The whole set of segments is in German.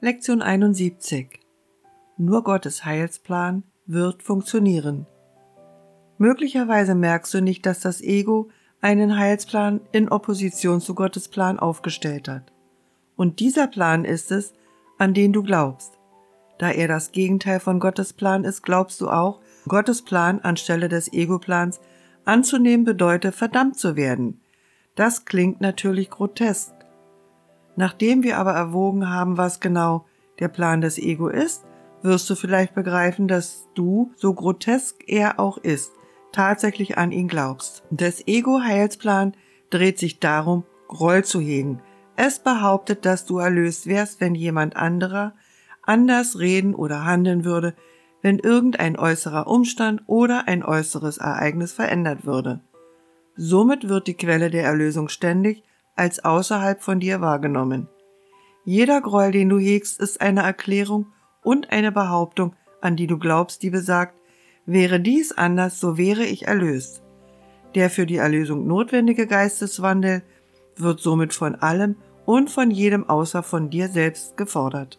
Lektion 71. Nur Gottes Heilsplan wird funktionieren. Möglicherweise merkst du nicht, dass das Ego einen Heilsplan in Opposition zu Gottes Plan aufgestellt hat. Und dieser Plan ist es, an den du glaubst. Da er das Gegenteil von Gottes Plan ist, glaubst du auch, Gottes Plan anstelle des Ego-Plans anzunehmen bedeutet, verdammt zu werden. Das klingt natürlich grotesk. Nachdem wir aber erwogen haben, was genau der Plan des Ego ist, wirst du vielleicht begreifen, dass du, so grotesk er auch ist, tatsächlich an ihn glaubst. Das Ego-Heilsplan dreht sich darum, Groll zu hegen. Es behauptet, dass du erlöst wärst, wenn jemand anderer anders reden oder handeln würde, wenn irgendein äußerer Umstand oder ein äußeres Ereignis verändert würde. Somit wird die Quelle der Erlösung ständig als außerhalb von dir wahrgenommen. Jeder Groll, den du hegst, ist eine Erklärung und eine Behauptung, an die du glaubst, die besagt, wäre dies anders, so wäre ich erlöst. Der für die Erlösung notwendige Geisteswandel wird somit von allem und von jedem außer von dir selbst gefordert.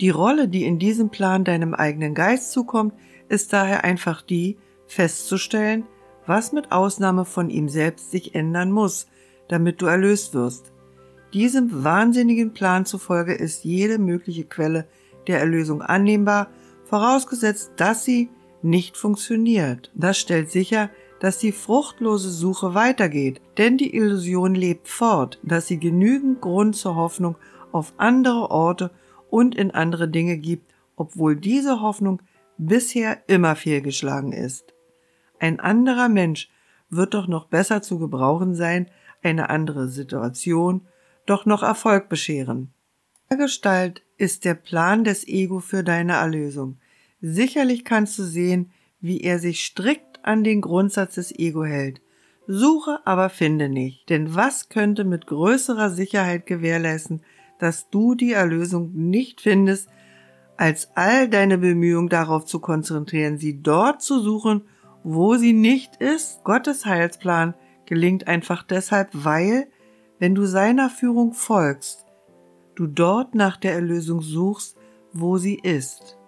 Die Rolle, die in diesem Plan deinem eigenen Geist zukommt, ist daher einfach die, festzustellen, was mit Ausnahme von ihm selbst sich ändern muss, damit du erlöst wirst. Diesem wahnsinnigen Plan zufolge ist jede mögliche Quelle der Erlösung annehmbar, vorausgesetzt, dass sie nicht funktioniert. Das stellt sicher, dass die fruchtlose Suche weitergeht, denn die Illusion lebt fort, dass sie genügend Grund zur Hoffnung auf andere Orte und in andere Dinge gibt, obwohl diese Hoffnung bisher immer fehlgeschlagen ist. Ein anderer Mensch wird doch noch besser zu gebrauchen sein, eine andere Situation, doch noch Erfolg bescheren. Gestalt ist der Plan des Ego für deine Erlösung. Sicherlich kannst du sehen, wie er sich strikt an den Grundsatz des Ego hält. Suche, aber finde nicht. Denn was könnte mit größerer Sicherheit gewährleisten, dass du die Erlösung nicht findest, als all deine Bemühungen darauf zu konzentrieren, sie dort zu suchen, wo sie nicht ist? Gottes Heilsplan gelingt einfach deshalb, weil, wenn du seiner Führung folgst, du dort nach der Erlösung suchst, wo sie ist.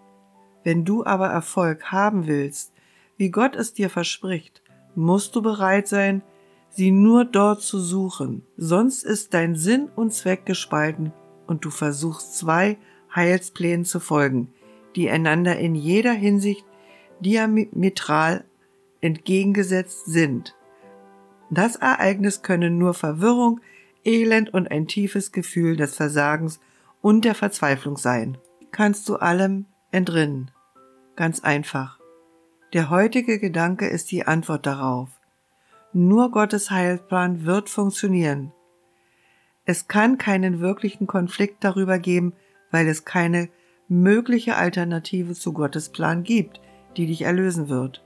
Wenn du aber Erfolg haben willst, wie Gott es dir verspricht, musst du bereit sein, sie nur dort zu suchen, sonst ist dein Sinn und Zweck gespalten und du versuchst zwei Heilsplänen zu folgen, die einander in jeder Hinsicht diametral entgegengesetzt sind. Das Ereignis könne nur Verwirrung, Elend und ein tiefes Gefühl des Versagens und der Verzweiflung sein. Kannst du allem entrinnen. Ganz einfach. Der heutige Gedanke ist die Antwort darauf. Nur Gottes Heilplan wird funktionieren. Es kann keinen wirklichen Konflikt darüber geben, weil es keine mögliche Alternative zu Gottes Plan gibt, die dich erlösen wird.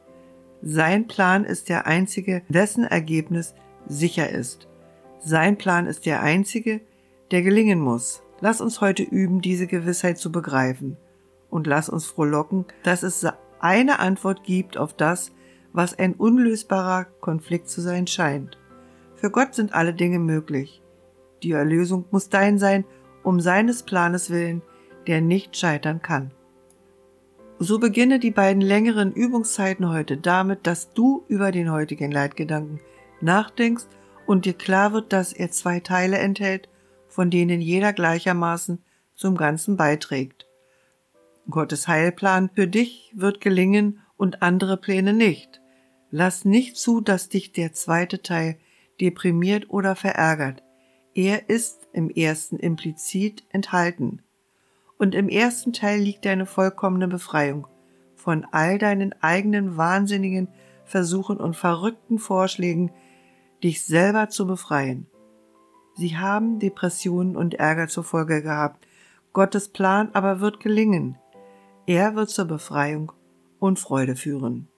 Sein Plan ist der einzige, dessen Ergebnis sicher ist. Sein Plan ist der einzige, der gelingen muss. Lass uns heute üben, diese Gewissheit zu begreifen. Und lass uns frohlocken, dass es eine Antwort gibt auf das, was ein unlösbarer Konflikt zu sein scheint. Für Gott sind alle Dinge möglich. Die Erlösung muss dein sein, um seines Planes willen, der nicht scheitern kann. So beginne die beiden längeren Übungszeiten heute damit, dass du über den heutigen Leitgedanken nachdenkst und dir klar wird, dass er zwei Teile enthält, von denen jeder gleichermaßen zum Ganzen beiträgt. Gottes Heilplan für dich wird gelingen und andere Pläne nicht. Lass nicht zu, dass dich der zweite Teil deprimiert oder verärgert. Er ist im ersten implizit enthalten und im ersten Teil liegt deine vollkommene Befreiung von all deinen eigenen wahnsinnigen Versuchen und verrückten Vorschlägen, dich selber zu befreien. Sie haben Depressionen und Ärger zur Folge gehabt, Gottes Plan aber wird gelingen. Er wird zur Befreiung und Freude führen.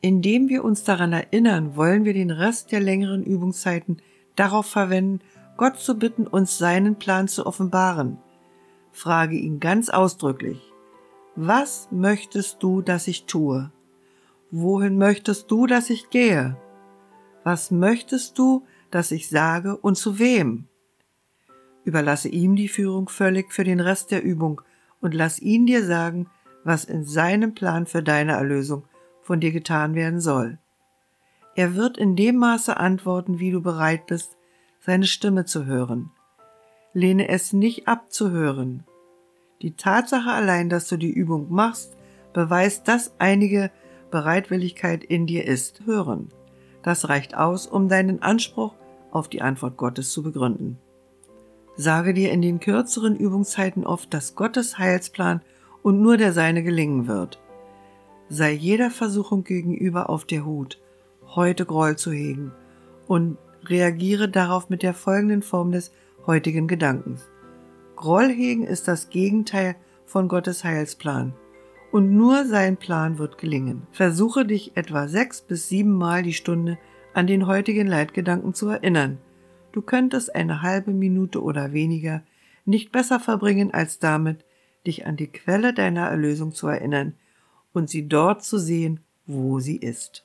Indem wir uns daran erinnern, wollen wir den Rest der längeren Übungszeiten darauf verwenden, Gott zu bitten, uns seinen Plan zu offenbaren – frage ihn ganz ausdrücklich, was möchtest du, dass ich tue? Wohin möchtest du, dass ich gehe? Was möchtest du, dass ich sage und zu wem? Überlasse ihm die Führung völlig für den Rest der Übung und lass ihn dir sagen, was in seinem Plan für deine Erlösung von dir getan werden soll. Er wird in dem Maße antworten, wie du bereit bist, seine Stimme zu hören. Lehne es nicht ab zu hören. Die Tatsache allein, dass du die Übung machst, beweist, dass einige Bereitwilligkeit in dir ist. Hören. Das reicht aus, um deinen Anspruch auf die Antwort Gottes zu begründen. Sage dir in den kürzeren Übungszeiten oft, dass Gottes Heilsplan und nur der seine gelingen wird. Sei jeder Versuchung gegenüber auf der Hut, heute Groll zu hegen und reagiere darauf mit der folgenden Form des heutigen Gedankens. Groll hegen ist das Gegenteil von Gottes Heilsplan und nur sein Plan wird gelingen. Versuche dich etwa sechs bis sieben Mal die Stunde an den heutigen Leitgedanken zu erinnern. Du könntest eine halbe Minute oder weniger nicht besser verbringen als damit, dich an die Quelle deiner Erlösung zu erinnern und sie dort zu sehen, wo sie ist.